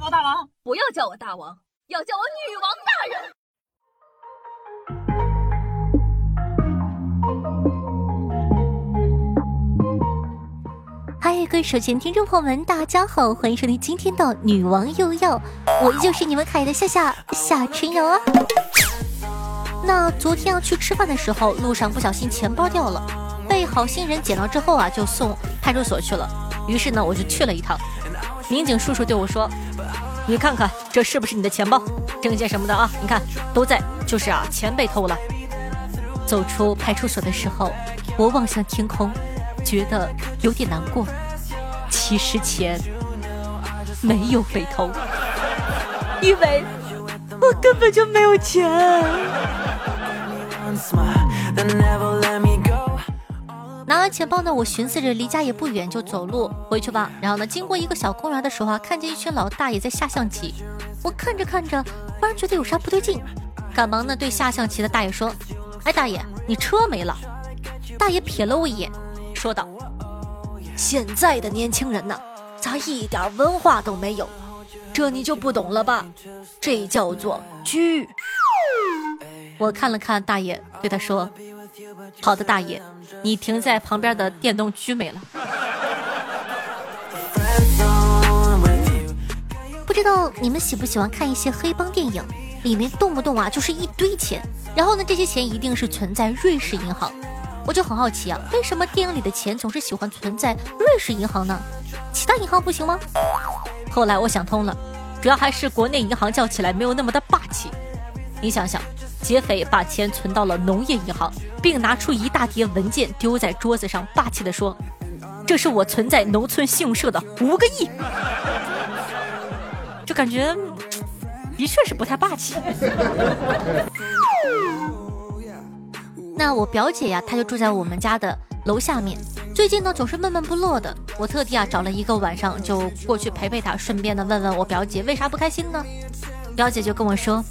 我大王，不要叫我大王，要叫我女王大人。嗨，各位手机听众朋友们，大家好，欢迎收听今天的女王又要，我依旧是你们可爱的夏夏夏春瑶啊。那昨天要去吃饭的时候，路上不小心钱包掉了，被好心人捡到之后啊，就送派出所去了。于是呢，我就去了一趟。民警叔叔对我说：“你看看这是不是你的钱包、证件什么的啊？你看都在，就是啊，钱被偷了。”走出派出所的时候，我望向天空。觉得有点难过，其实钱没有被偷，因为我根本就没有钱。钱包呢，我寻思着离家也不远，就走路回去吧。然后呢，经过一个小公园的时候啊，看见一群老大爷在下象棋。我看着看着，忽然觉得有啥不对劲，赶忙呢对下象棋的大爷说：“哎，大爷，你车没了。”大爷瞥了我一眼。说道：“现在的年轻人呐，咋一点文化都没有？这你就不懂了吧？这叫做狙。”我看了看大爷，对他说：“好的，大爷，你停在旁边的电动狙没了。”不知道你们喜不喜欢看一些黑帮电影，里面动不动啊就是一堆钱，然后呢，这些钱一定是存在瑞士银行。我就很好奇啊，为什么电影里的钱总是喜欢存在瑞士银行呢？其他银行不行吗？后来我想通了，主要还是国内银行叫起来没有那么的霸气。你想想，劫匪把钱存到了农业银行，并拿出一大叠文件丢在桌子上，霸气地说：“这是我存在农村信用社的五个亿。”就感觉的确是不太霸气。那我表姐呀，她就住在我们家的楼下面。最近呢，总是闷闷不乐的。我特地啊找了一个晚上，就过去陪陪她，顺便的问问我表姐为啥不开心呢？表姐就跟我说：“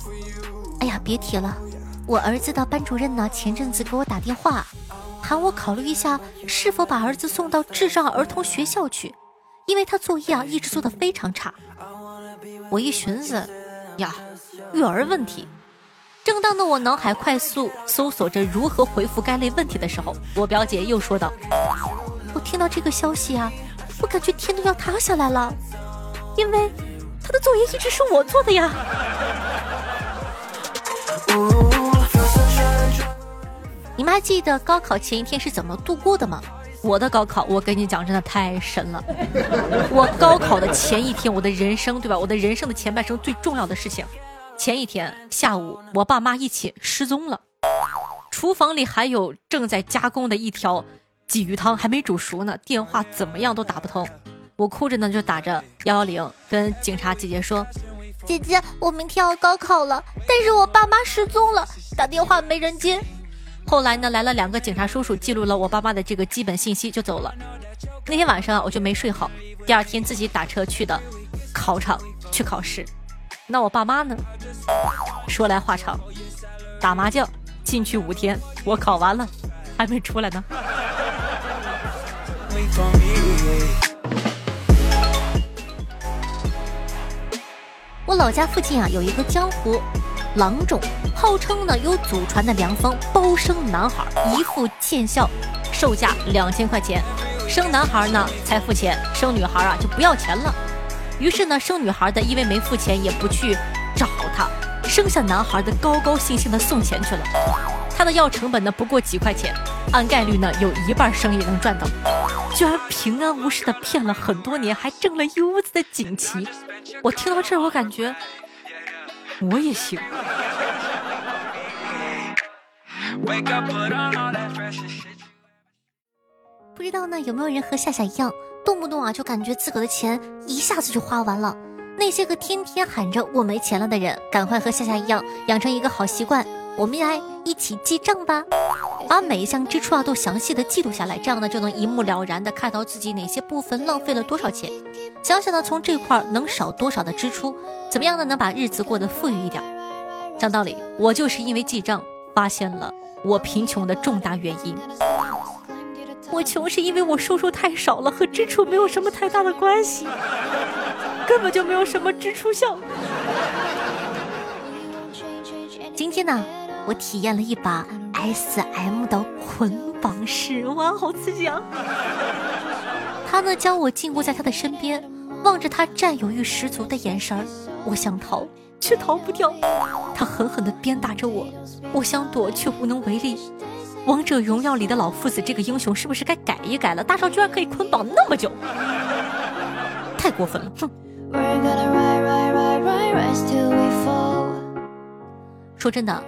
哎呀，别提了，我儿子的班主任呢，前阵子给我打电话，喊我考虑一下是否把儿子送到智障儿童学校去，因为他作业啊一直做的非常差。”我一寻思，呀，育儿问题。正当的我脑海快速搜索着如何回复该类问题的时候，我表姐又说道：“我听到这个消息啊，我感觉天都要塌下来了，因为他的作业一直是我做的呀。”你们还记得高考前一天是怎么度过的吗？我的高考，我跟你讲，真的太神了。我高考的前一天，我的人生，对吧？我的人生的前半生最重要的事情。前一天下午，我爸妈一起失踪了，厨房里还有正在加工的一条鲫鱼汤还没煮熟呢，电话怎么样都打不通，我哭着呢就打着幺幺零跟警察姐姐说：“姐姐，我明天要高考了，但是我爸妈失踪了，打电话没人接。”后来呢来了两个警察叔叔，记录了我爸妈的这个基本信息就走了。那天晚上我就没睡好，第二天自己打车去的考场去考试。那我爸妈呢？说来话长，打麻将进去五天，我考完了还没出来呢。我老家附近啊有一个江湖郎中，号称呢有祖传的良方包生男孩，一副见效，售价两千块钱。生男孩呢才付钱，生女孩啊就不要钱了。于是呢，生女孩的因为没付钱，也不去找他；生下男孩的高高兴兴的送钱去了。他的药成本呢不过几块钱，按概率呢有一半生意能赚到，居然平安无事的骗了很多年，还挣了一屋子的锦旗。我听到这儿，我感觉我也行。不知道呢有没有人和夏夏一样？动不动啊，就感觉自个的钱一下子就花完了。那些个天天喊着我没钱了的人，赶快和夏夏一样，养成一个好习惯，我们来一起记账吧，把每一项支出啊都详细的记录下来，这样呢就能一目了然的看到自己哪些部分浪费了多少钱，想想呢从这块能少多少的支出，怎么样呢能把日子过得富裕一点。讲道理，我就是因为记账发现了我贫穷的重大原因。我穷是因为我收入太少了，和支出没有什么太大的关系，根本就没有什么支出项。今天呢，我体验了一把 S M 的捆绑式，哇，好刺激啊！他呢将我禁锢在他的身边，望着他占有欲十足的眼神儿，我想逃却逃不掉。他狠狠地鞭打着我，我想躲却无能为力。王者荣耀里的老夫子这个英雄是不是该改一改了？大少居然可以捆绑那么久，太过分了！哼。说真的。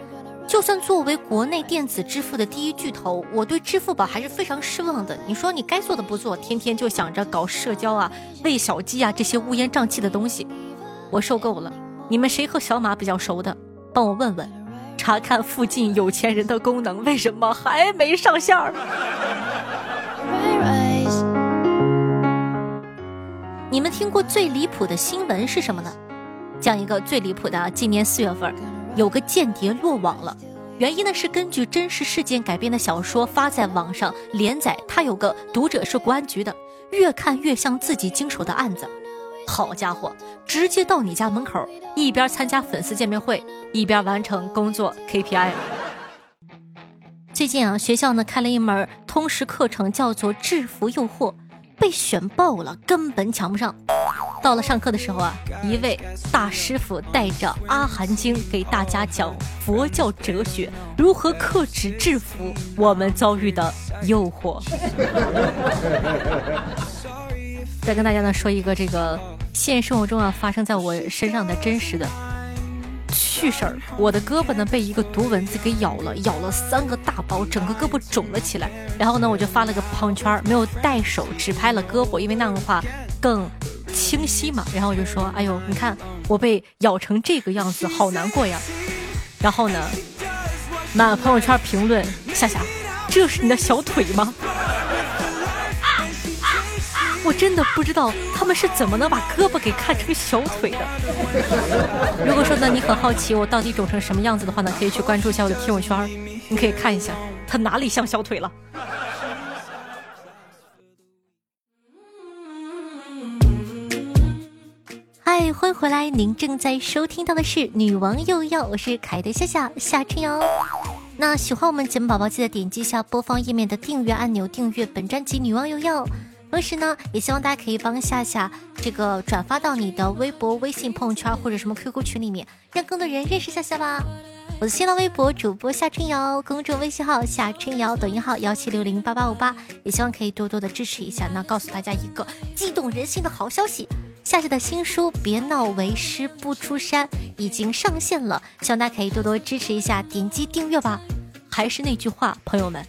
就算作为国内电子支付的第一巨头，我对支付宝还是非常失望的。你说你该做的不做，天天就想着搞社交啊、喂小鸡啊这些乌烟瘴气的东西，我受够了。你们谁和小马比较熟的，帮我问问。查看附近有钱人的功能为什么还没上线儿？你们听过最离谱的新闻是什么呢？讲一个最离谱的，今年四月份。有个间谍落网了，原因呢是根据真实事件改编的小说发在网上连载。他有个读者是公安局的，越看越像自己经手的案子。好家伙，直接到你家门口，一边参加粉丝见面会，一边完成工作 KPI。最近啊，学校呢开了一门通识课程，叫做《制服诱惑》，被选爆了，根本抢不上。到了上课的时候啊，一位大师傅带着《阿含经》给大家讲佛教哲学，如何克制制服我们遭遇的诱惑。再跟大家呢说一个这个现实生活中啊发生在我身上的真实的趣事儿，我的胳膊呢被一个毒蚊子给咬了，咬了三个大包，整个胳膊肿了起来。然后呢我就发了个朋友圈，没有带手，只拍了胳膊，因为那样的话更。清晰嘛，然后我就说：“哎呦，你看我被咬成这个样子，好难过呀。”然后呢，满朋友圈评论：“夏夏，这是你的小腿吗？”我真的不知道他们是怎么能把胳膊给看成小腿的。如果说呢，你很好奇我到底肿成什么样子的话呢，可以去关注一下我的朋友圈，你可以看一下它哪里像小腿了。嗨，欢迎回来！您正在收听到的是《女王又要》，我是凯的夏夏夏春瑶。那喜欢我们节目宝宝，记得点击一下播放页面的订阅按钮，订阅本专辑《女王又要》。同时呢，也希望大家可以帮夏夏这个转发到你的微博、微信朋友圈或者什么 QQ 群里面，让更多人认识夏夏吧。我的新浪微博主播夏春瑶，公众微信号夏春瑶，抖音号幺七六零八八五八，也希望可以多多的支持一下。那告诉大家一个激动人心的好消息。夏夏的新书《别闹为师不出山》已经上线了，希望大家可以多多支持一下，点击订阅吧。还是那句话，朋友们，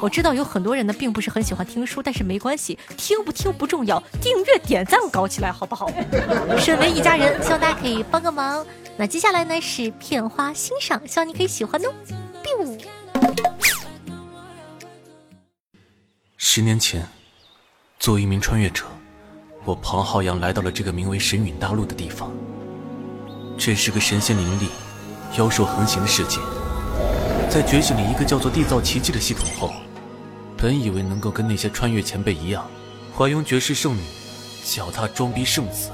我知道有很多人呢并不是很喜欢听书，但是没关系，听不听不重要，订阅点赞搞起来好不好？身为一家人，希望大家可以帮个忙。那接下来呢是片花欣赏，希望你可以喜欢哦。十年前，作为一名穿越者。我庞浩洋来到了这个名为神陨大陆的地方。这是个神仙林立、妖兽横行的世界。在觉醒了一个叫做缔造奇迹的系统后，本以为能够跟那些穿越前辈一样，怀拥绝世圣女，脚踏装逼圣子，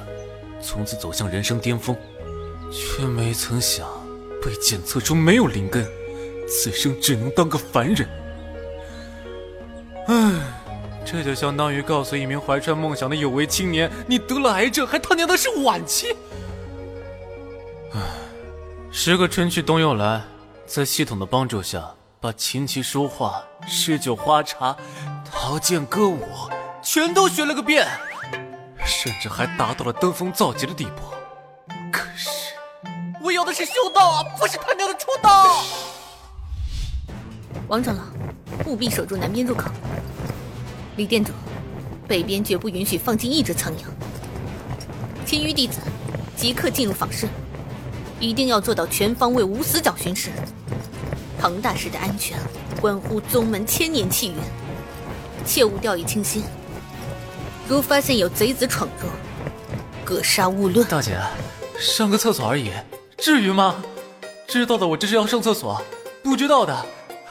从此走向人生巅峰，却没曾想被检测出没有灵根，此生只能当个凡人。唉。这就相当于告诉一名怀揣梦想的有为青年，你得了癌症，还他娘的是晚期。唉，时个春去冬又来，在系统的帮助下，把琴棋书画、诗酒花茶、陶剑歌舞全都学了个遍，甚至还达到了登峰造极的地步。可是，我要的是修道啊，不是他娘的出道。王长老，务必守住南边入口。李店主，北边绝不允许放进一只苍蝇。其余弟子即刻进入坊室，一定要做到全方位无死角巡视。庞大师的安全关乎宗门千年气运，切勿掉以轻心。如发现有贼子闯入，格杀勿论。大姐，上个厕所而已，至于吗？知道的我这是要上厕所，不知道的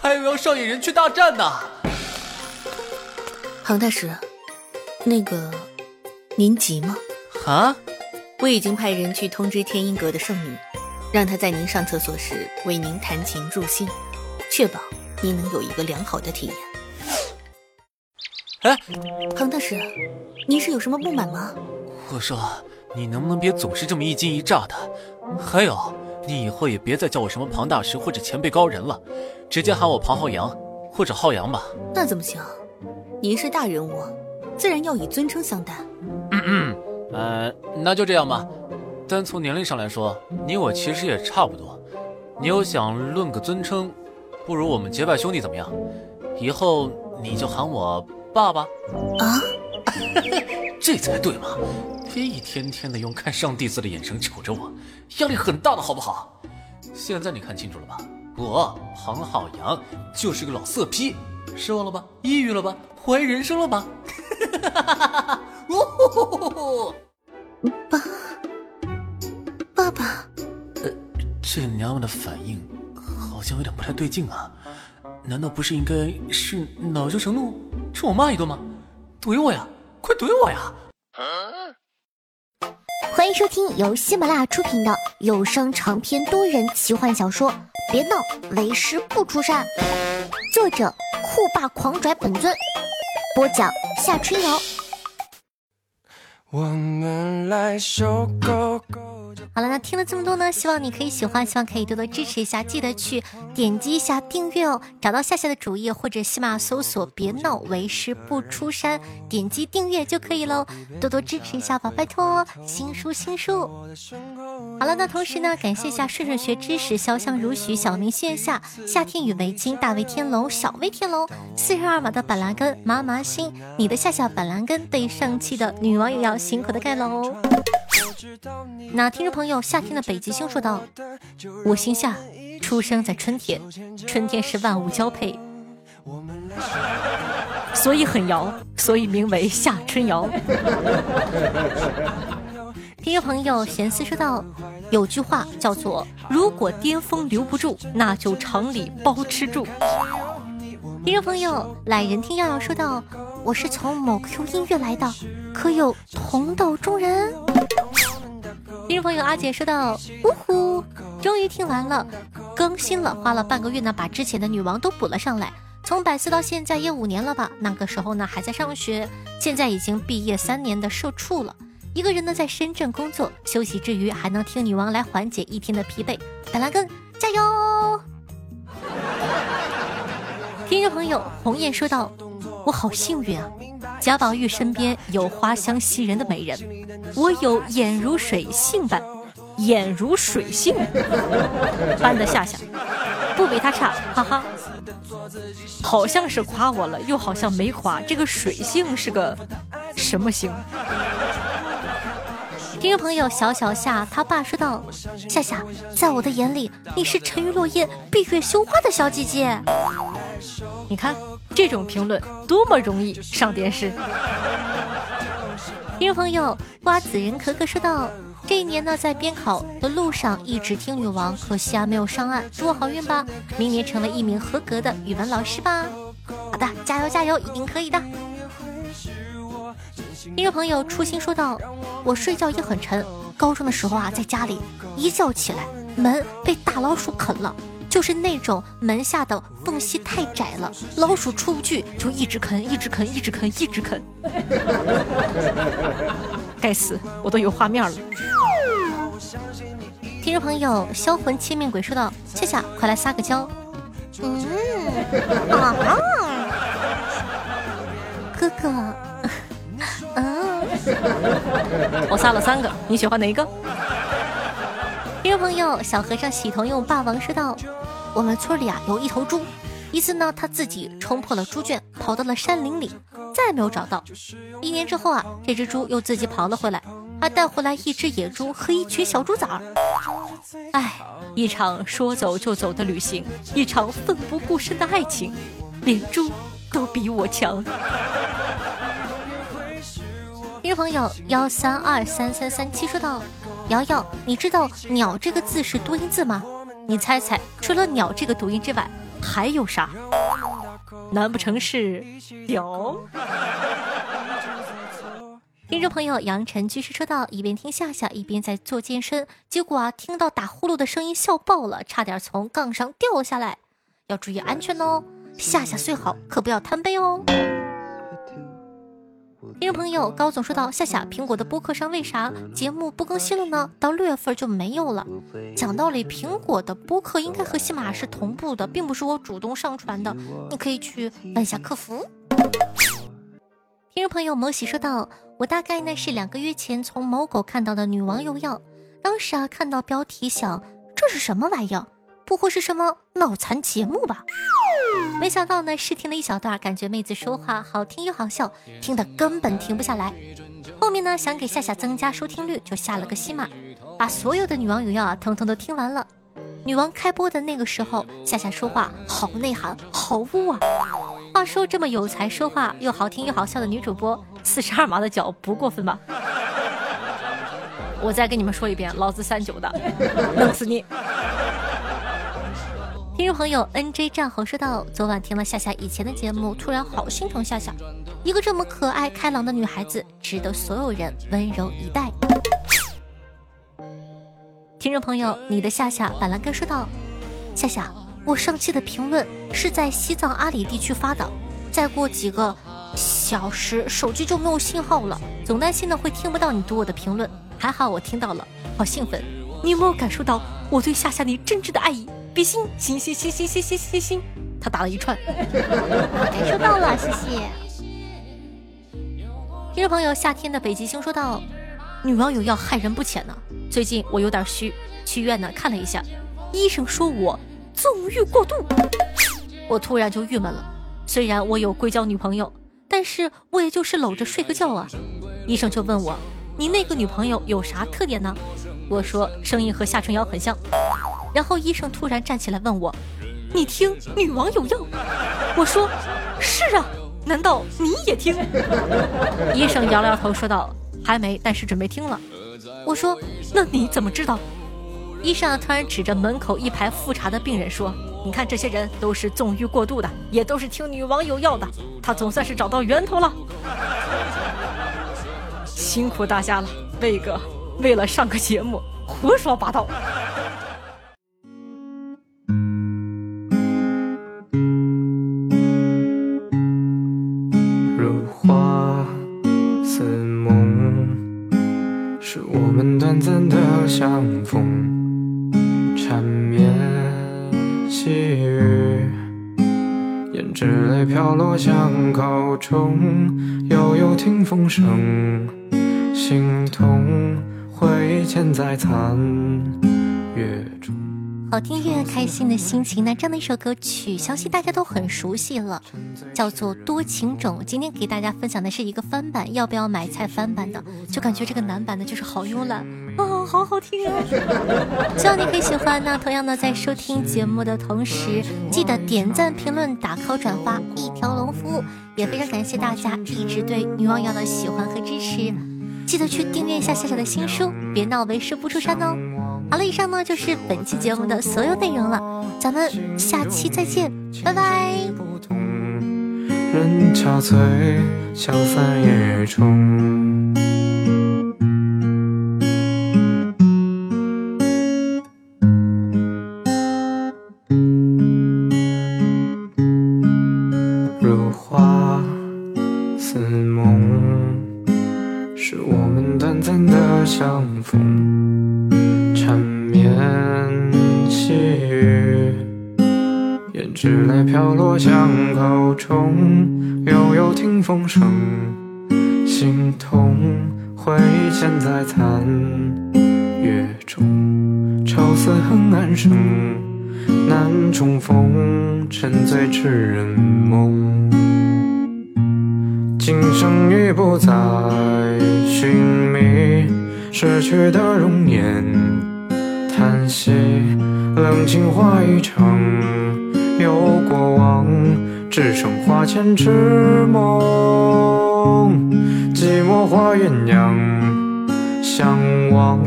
还以为要上演人去大战呢。庞大师，那个，您急吗？啊，我已经派人去通知天音阁的圣女，让她在您上厕所时为您弹琴助兴，确保您能有一个良好的体验。哎，庞大师，您是有什么不满吗？我说，你能不能别总是这么一惊一乍的？还有，你以后也别再叫我什么庞大师或者前辈高人了，直接喊我庞浩洋或者浩洋吧。那怎么行？您是大人物，自然要以尊称相待。嗯嗯，呃，那就这样吧。单从年龄上来说，你我其实也差不多。你又想论个尊称，不如我们结拜兄弟怎么样？以后你就喊我爸爸。啊，这才对嘛！别一天天的用看上帝似的眼神瞅着我，压力很大的好不好？现在你看清楚了吧？我庞浩洋就是个老色批，失望了吧？抑郁了吧？怀疑人生了吧？哦，爸，爸爸，呃，这娘们的反应好像有点不太对劲啊！难道不是应该是恼羞成怒，冲我骂一顿吗？怼我呀！快怼我呀！欢迎收听由喜马拉雅出品的有声长篇多人奇幻小说《别闹，为师不出山》，作者酷霸狂拽本尊，播讲夏春瑶。我们来收购。好了，那听了这么多呢，希望你可以喜欢，希望可以多多支持一下，记得去点击一下订阅哦。找到夏夏的主页或者喜马搜索“别闹为师不出山”，点击订阅就可以喽。多多支持一下吧，拜托！新书新书。好了，那同时呢，感谢一下顺顺学知识、潇湘如许、小明线下、夏天与围巾、大威天龙、小威天龙、四十二码的板蓝根、麻麻心，你的夏夏板蓝根被上期的女网友要辛苦的盖喽。那听众朋友，夏天的北极星说道：“我姓夏，出生在春天，春天是万物交配，所以很摇，所以名为夏春瑶。”听众朋友，闲思说道：“有句话叫做‘如果巅峰留不住，那就厂里包吃住’。”听众朋友，来人听瑶瑶说道：“我是从某 Q 音乐来的，可有同道中人？”听众朋友阿姐说道：“呜呼，终于听完了，更新了，花了半个月呢，把之前的女王都补了上来。从百思到现在也五年了吧？那个时候呢还在上学，现在已经毕业三年的社畜了。一个人呢在深圳工作，休息之余还能听女王来缓解一天的疲惫。板蓝根加油！”听众朋友红艳说道：“我好幸运啊。”贾宝玉身边有花香袭人的美人，我有眼如水性般，眼如水性般的夏夏，不比他差，哈哈。好像是夸我了，又好像没夸。这个水性是个什么星？听众朋友小小夏他爸说道：“夏夏，在我的眼里，你是沉鱼落雁、闭月羞花的小姐姐。”你看。这种评论多么容易上电视！听众朋友瓜子仁可可说道：“这一年呢，在边考的路上一直听女王，可惜啊没有上岸。祝我好运吧，明年成为一名合格的语文老师吧。”好的，加油加油，一定可以的。听众朋友初心说道：“我睡觉也很沉，高中的时候啊，在家里一觉起来，门被大老鼠啃了。”就是那种门下的缝隙太窄了，老鼠出不去，就一直啃，一直啃，一直啃，一直啃。该死，我都有画面了。听众朋友，销魂千面鬼说道：“恰恰，快来撒个娇。”嗯啊，哥哥，嗯，我撒了三个，你喜欢哪一个？听众朋友，小和尚喜头用霸王说道：“我们村里啊有一头猪，一次呢他自己冲破了猪圈，跑到了山林里，再也没有找到。一年之后啊，这只猪又自己跑了回来，还带回来一只野猪和一群小猪崽儿。哎，一场说走就走的旅行，一场奋不顾身的爱情，连猪都比我强。”听众朋友幺三二三三三七说道。瑶瑶，你知道“鸟”这个字是多音字吗？你猜猜，除了“鸟”这个读音之外，还有啥？难不成是“屌”？听众朋友杨晨居士说道：“一边听夏夏，一边在做健身，结果啊，听到打呼噜的声音，笑爆了，差点从杠上掉下来，要注意安全哦。夏夏虽好，可不要贪杯哦。”听众朋友高总说到：“夏夏，苹果的播客上为啥节目不更新了呢？到六月份就没有了。讲道理，苹果的播客应该和喜马是同步的，并不是我主动上传的，你可以去问一下客服。”听众朋友萌喜说道。我大概呢是两个月前从某狗看到的女网友要，当时啊看到标题想这是什么玩意儿？不会是什么脑残节目吧？没想到呢试听了一小段，感觉妹子说话好听又好笑，听得根本停不下来。后面呢想给夏夏增加收听率，就下了个西马，把所有的女王友要啊通通都听完了。女王开播的那个时候，夏夏说话好内涵，好污啊！话说这么有才、说话又好听又好笑的女主播。四十二码的脚不过分吧？我再跟你们说一遍，老子三九的，弄死你！听众朋友 N J 战猴说道：昨晚听了夏夏以前的节目，突然好心疼夏夏，一个这么可爱开朗的女孩子，值得所有人温柔以待。听众朋友，你的夏夏板蓝根说道：夏夏，我上期的评论是在西藏阿里地区发的，再过几个。小时手机就没有信号了，总担心呢会听不到你读我的评论。还好我听到了，好兴奋！你有没有感受到我对夏夏你真挚的爱意？比心，心心心心心心心心，他打了一串，感受到了，谢谢。听众朋友，夏天的北极星说道：“女网友要害人不浅呢。最近我有点虚，去医院呢看了一下，医生说我纵欲过度，我突然就郁闷了。虽然我有硅胶女朋友。”但是我也就是搂着睡个觉啊，医生就问我，你那个女朋友有啥特点呢？我说声音和夏春瑶很像。然后医生突然站起来问我，你听女网友要？我说是啊，难道你也听？医生摇了摇头说道，还没，但是准备听了。我说那你怎么知道？医生突然指着门口一排复查的病人说。你看，这些人都是纵欲过度的，也都是听女网友要的。他总算是找到源头了，辛苦大家了，魏哥，为了上个节目胡说八道。落像口中，悠悠听风声，心痛回忆嵌在残月。好听越开心的心情，那这样的一首歌曲，相信大家都很熟悉了，叫做《多情种》。今天给大家分享的是一个翻版，要不要买菜翻版的？就感觉这个男版的就是好慵懒哦，好好听啊！希望你可以喜欢。那同样呢，在收听节目的同时，记得点赞、评论、打 call、转发，一条龙服务。也非常感谢大家一直对女王瑶的喜欢和支持，记得去订阅一下夏夏的新书，别闹为师不出山哦。好了，以上呢就是本期节目的所有内容了，咱们下期再见，拜拜。人憔悴，消散夜中。如花似梦，是我们短暂的相逢。纸泪飘落巷口中，悠悠听风声，心痛挥剑在残月中。愁思恨暗生，难重逢，沉醉痴人梦。今生已不再寻觅逝去的容颜，叹息冷清化一场。有过往，只剩花前痴梦。寂寞化鸳鸯，相望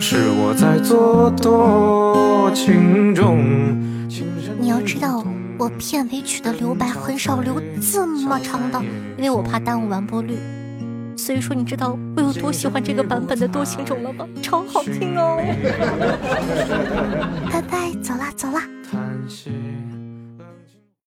是我在做多情种。你要知道，我片尾曲的留白很少留这么长的，因为我怕耽误完播率。所以说，你知道我有多喜欢这个版本的《多情种》了吗？超好听哦！拜拜，走啦走啦。